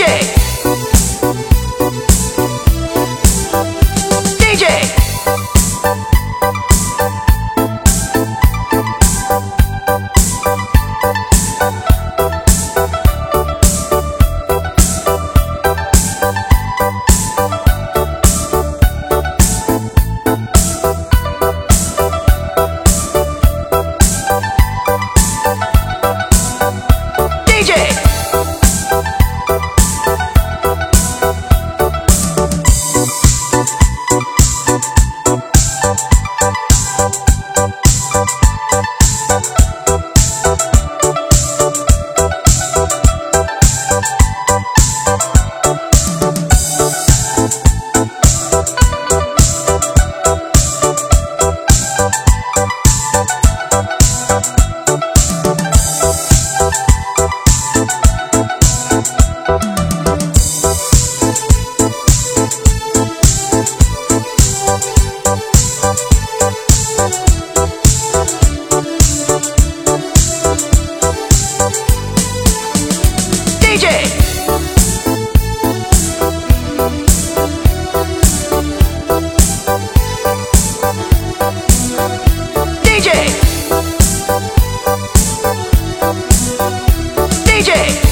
DJ. DJ. DJ. DJ. DJ.